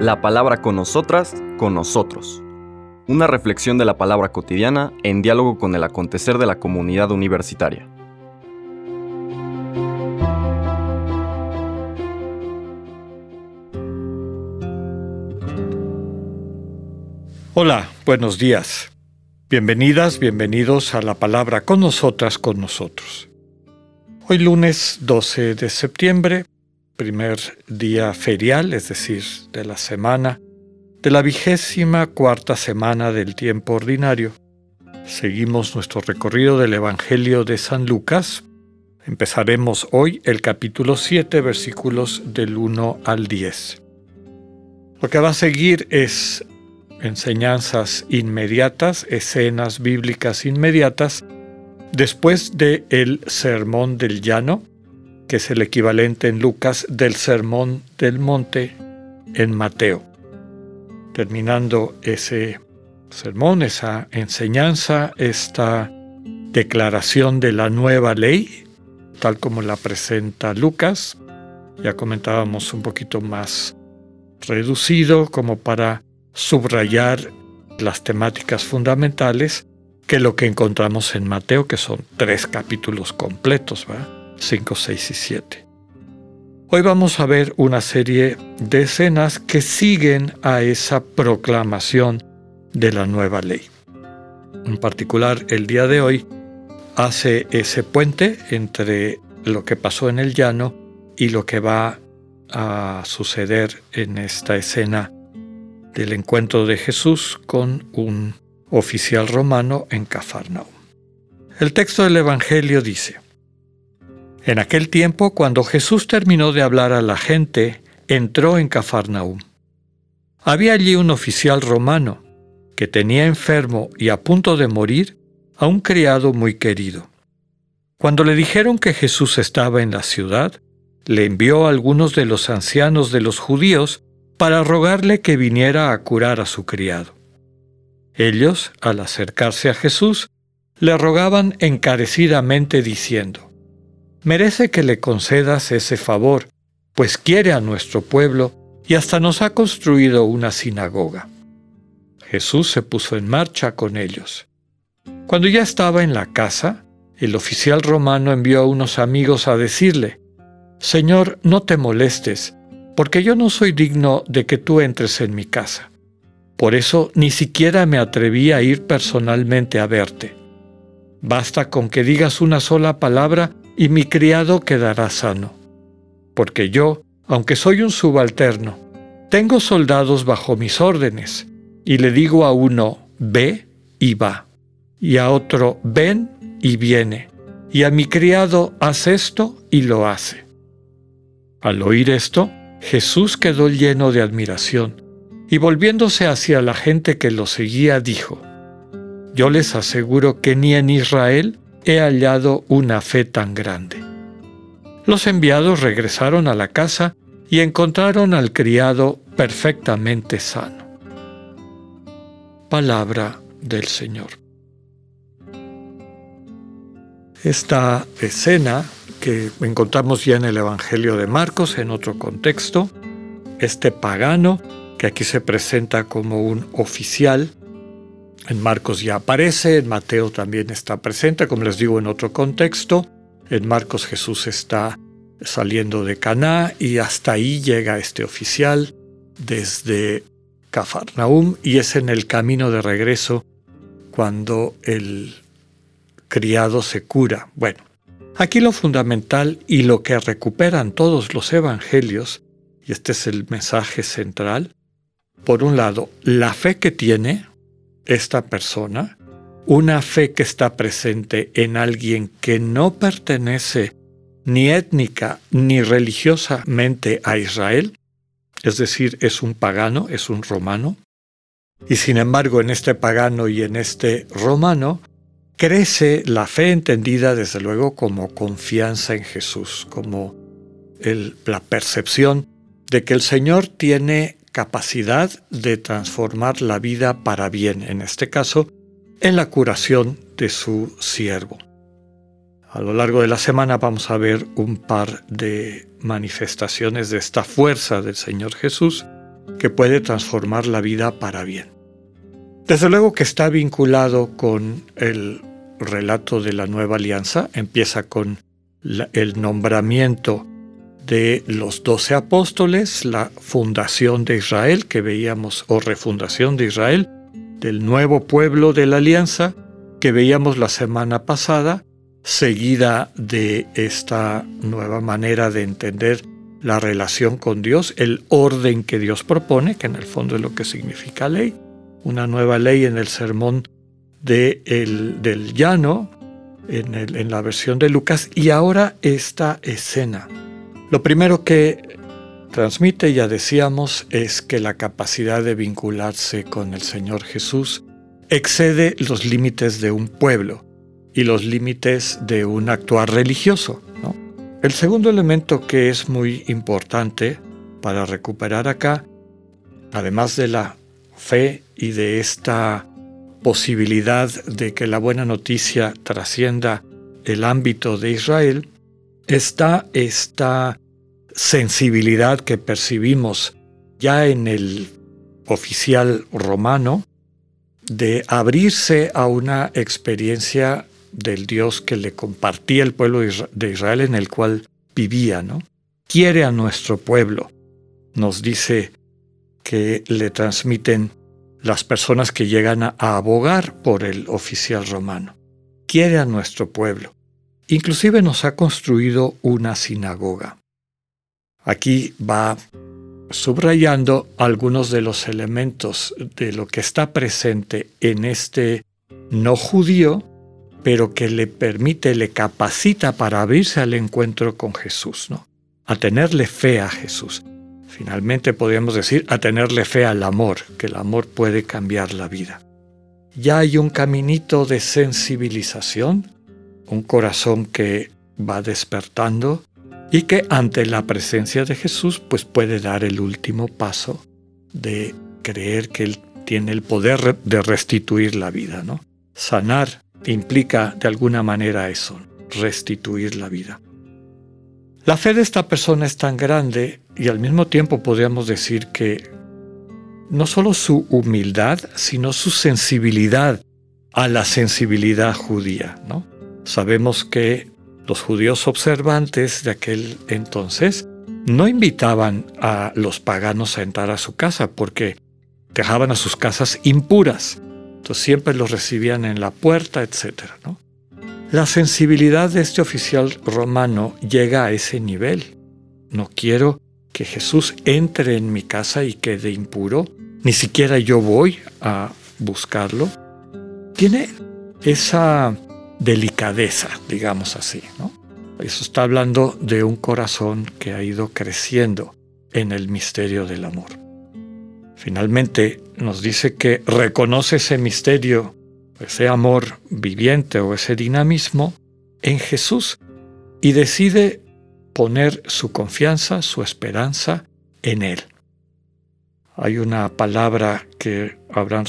La palabra con nosotras, con nosotros. Una reflexión de la palabra cotidiana en diálogo con el acontecer de la comunidad universitaria. Hola, buenos días. Bienvenidas, bienvenidos a la palabra con nosotras, con nosotros. Hoy lunes 12 de septiembre, primer día ferial, es decir, de la semana, de la vigésima cuarta semana del tiempo ordinario. Seguimos nuestro recorrido del Evangelio de San Lucas. Empezaremos hoy el capítulo 7, versículos del 1 al 10. Lo que va a seguir es enseñanzas inmediatas, escenas bíblicas inmediatas, después de el Sermón del Llano, que es el equivalente en Lucas del Sermón del Monte en Mateo. Terminando ese sermón, esa enseñanza, esta declaración de la nueva ley, tal como la presenta Lucas, ya comentábamos un poquito más reducido como para subrayar las temáticas fundamentales que lo que encontramos en Mateo, que son tres capítulos completos. 5, 6 y 7. Hoy vamos a ver una serie de escenas que siguen a esa proclamación de la nueva ley. En particular, el día de hoy hace ese puente entre lo que pasó en el llano y lo que va a suceder en esta escena del encuentro de Jesús con un oficial romano en Cafarnaum. El texto del Evangelio dice, En aquel tiempo, cuando Jesús terminó de hablar a la gente, entró en Cafarnaum. Había allí un oficial romano que tenía enfermo y a punto de morir a un criado muy querido. Cuando le dijeron que Jesús estaba en la ciudad, le envió a algunos de los ancianos de los judíos para rogarle que viniera a curar a su criado. Ellos, al acercarse a Jesús, le rogaban encarecidamente diciendo, Merece que le concedas ese favor, pues quiere a nuestro pueblo y hasta nos ha construido una sinagoga. Jesús se puso en marcha con ellos. Cuando ya estaba en la casa, el oficial romano envió a unos amigos a decirle, Señor, no te molestes, porque yo no soy digno de que tú entres en mi casa. Por eso ni siquiera me atreví a ir personalmente a verte. Basta con que digas una sola palabra y mi criado quedará sano. Porque yo, aunque soy un subalterno, tengo soldados bajo mis órdenes, y le digo a uno, ve y va, y a otro, ven y viene, y a mi criado, haz esto y lo hace. Al oír esto, Jesús quedó lleno de admiración y volviéndose hacia la gente que lo seguía dijo, Yo les aseguro que ni en Israel he hallado una fe tan grande. Los enviados regresaron a la casa y encontraron al criado perfectamente sano. Palabra del Señor. Esta escena que encontramos ya en el Evangelio de Marcos en otro contexto, este pagano que aquí se presenta como un oficial, en Marcos ya aparece, en Mateo también está presente, como les digo, en otro contexto. En Marcos Jesús está saliendo de Caná y hasta ahí llega este oficial desde Cafarnaum y es en el camino de regreso cuando el criado se cura. Bueno, Aquí lo fundamental y lo que recuperan todos los evangelios, y este es el mensaje central, por un lado, la fe que tiene esta persona, una fe que está presente en alguien que no pertenece ni étnica ni religiosamente a Israel, es decir, es un pagano, es un romano, y sin embargo en este pagano y en este romano crece la fe entendida desde luego como confianza en Jesús, como la percepción de que el Señor tiene capacidad de transformar la vida para bien, en este caso, en la curación de su siervo. A lo largo de la semana vamos a ver un par de manifestaciones de esta fuerza del Señor Jesús que puede transformar la vida para bien. Desde luego que está vinculado con el relato de la nueva alianza, empieza con el nombramiento de los doce apóstoles, la fundación de Israel que veíamos, o refundación de Israel, del nuevo pueblo de la alianza que veíamos la semana pasada, seguida de esta nueva manera de entender la relación con Dios, el orden que Dios propone, que en el fondo es lo que significa ley, una nueva ley en el sermón de el, del llano, en, en la versión de Lucas, y ahora esta escena. Lo primero que transmite, ya decíamos, es que la capacidad de vincularse con el Señor Jesús excede los límites de un pueblo y los límites de un actuar religioso. El segundo elemento que es muy importante para recuperar acá, además de la fe y de esta posibilidad de que la buena noticia trascienda el ámbito de Israel, está esta sensibilidad que percibimos ya en el oficial romano de abrirse a una experiencia del Dios que le compartía el pueblo de Israel en el cual vivía, ¿no? Quiere a nuestro pueblo. Nos dice que le transmiten las personas que llegan a, abogar por el oficial romano. Quiere a nuestro pueblo. Inclusive nos ha construido una sinagoga. Aquí va subrayando algunos de los elementos de lo que está presente en este no judío pero que le permite, le capacita para abrirse al encuentro con Jesús, ¿no? A tenerle fe a Jesús. Finalmente podríamos decir a tenerle fe al amor, que el amor puede cambiar la vida. Ya hay un caminito de sensibilización, un corazón que va despertando y que ante la presencia de Jesús pues puede dar el último paso de creer que Él tiene el poder de restituir la vida, ¿no? Sanar implica de alguna manera eso, restituir la vida. La fe de esta persona es tan grande y al mismo tiempo podríamos decir que no solo su humildad, sino su sensibilidad a la sensibilidad judía. ¿no? Sabemos que los judíos observantes de aquel entonces no invitaban a los paganos a entrar a su casa porque dejaban a sus casas impuras siempre los recibían en la puerta, etc. La sensibilidad de este oficial romano llega a ese nivel. No quiero que Jesús entre en mi casa y quede impuro, ni siquiera yo voy a buscarlo. Tiene esa delicadeza, digamos así. Eso está hablando de un corazón que ha ido creciendo en el misterio del amor. Finalmente nos dice que reconoce ese misterio, ese amor viviente o ese dinamismo en Jesús y decide poner su confianza, su esperanza en Él. Hay una palabra que habrán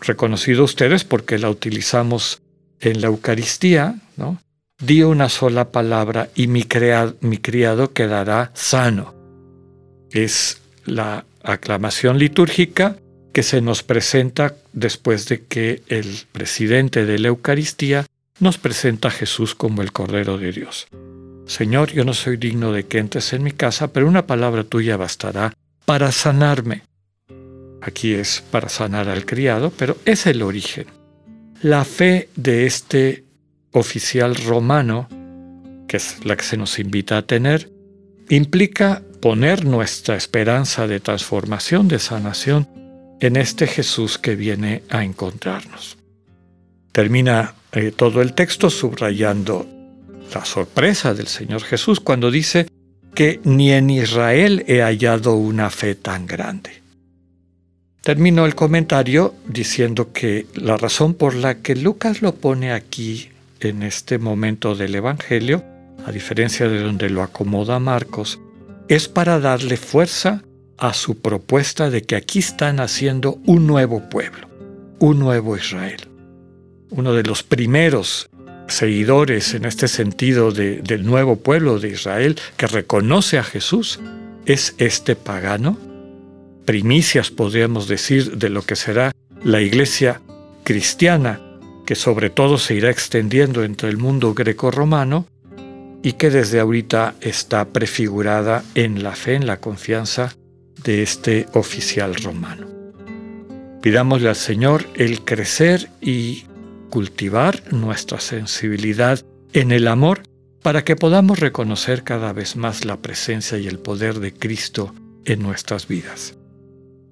reconocido ustedes porque la utilizamos en la Eucaristía, ¿no? Di una sola palabra y mi, mi criado quedará sano. Es la aclamación litúrgica que se nos presenta después de que el presidente de la Eucaristía nos presenta a Jesús como el Cordero de Dios. Señor, yo no soy digno de que entres en mi casa, pero una palabra tuya bastará para sanarme. Aquí es para sanar al criado, pero es el origen. La fe de este oficial romano, que es la que se nos invita a tener, implica poner nuestra esperanza de transformación, de sanación, en este Jesús que viene a encontrarnos. Termina eh, todo el texto subrayando la sorpresa del Señor Jesús cuando dice que ni en Israel he hallado una fe tan grande. Termino el comentario diciendo que la razón por la que Lucas lo pone aquí en este momento del Evangelio, a diferencia de donde lo acomoda Marcos, es para darle fuerza a su propuesta de que aquí están haciendo un nuevo pueblo, un nuevo Israel. Uno de los primeros seguidores en este sentido del nuevo pueblo de Israel que reconoce a Jesús es este pagano? Primicias, podríamos decir, de lo que será la iglesia cristiana, que sobre todo se irá extendiendo entre el mundo greco-romano y que desde ahorita está prefigurada en la fe, en la confianza de este oficial romano. Pidámosle al Señor el crecer y cultivar nuestra sensibilidad en el amor para que podamos reconocer cada vez más la presencia y el poder de Cristo en nuestras vidas.